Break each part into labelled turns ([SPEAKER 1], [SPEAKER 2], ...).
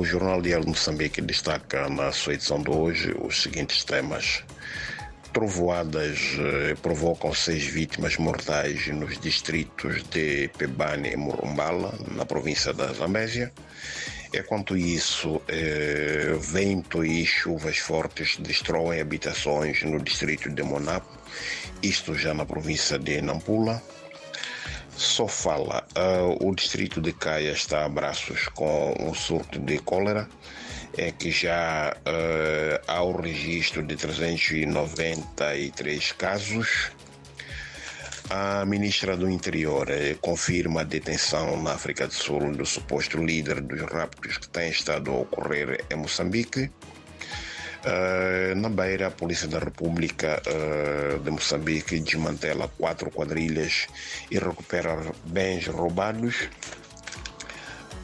[SPEAKER 1] O Jornal Diário de Moçambique destaca na sua edição de hoje os seguintes temas. Trovoadas eh, provocam seis vítimas mortais nos distritos de Pebane e Murumbala, na província da Zambésia. Enquanto isso, eh, vento e chuvas fortes destroem habitações no distrito de Monapo, isto já na província de Nampula. Só fala, uh, o distrito de Caia está a braços com um surto de cólera, é que já uh, há o registro de 393 casos. A ministra do Interior eh, confirma a detenção na África do Sul do suposto líder dos raptos que tem estado a ocorrer em Moçambique. Uh, na Beira, a Polícia da República uh, de Moçambique desmantela quatro quadrilhas e recupera bens roubados.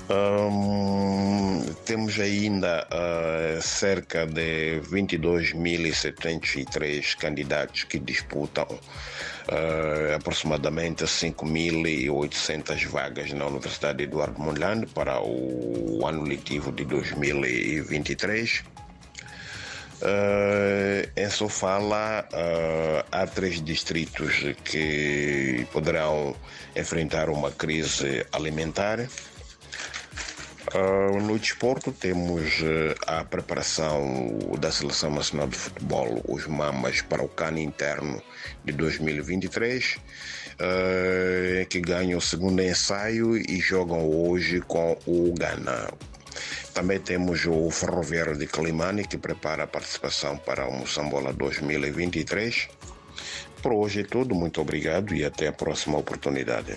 [SPEAKER 1] Um, temos ainda uh, cerca de 22.703 candidatos que disputam uh, aproximadamente 5.800 vagas na Universidade Eduardo Mondlane para o ano letivo de 2023. Uh, em Sofala uh, há três distritos que poderão enfrentar uma crise alimentar. Uh, no desporto temos a preparação da Seleção Nacional de Futebol, os Mamas, para o CAN interno de 2023, que ganham o segundo ensaio e jogam hoje com o Ghana. Também temos o Ferroviário de Climane, que prepara a participação para o Moçambola 2023. Por hoje é tudo, muito obrigado e até a próxima oportunidade.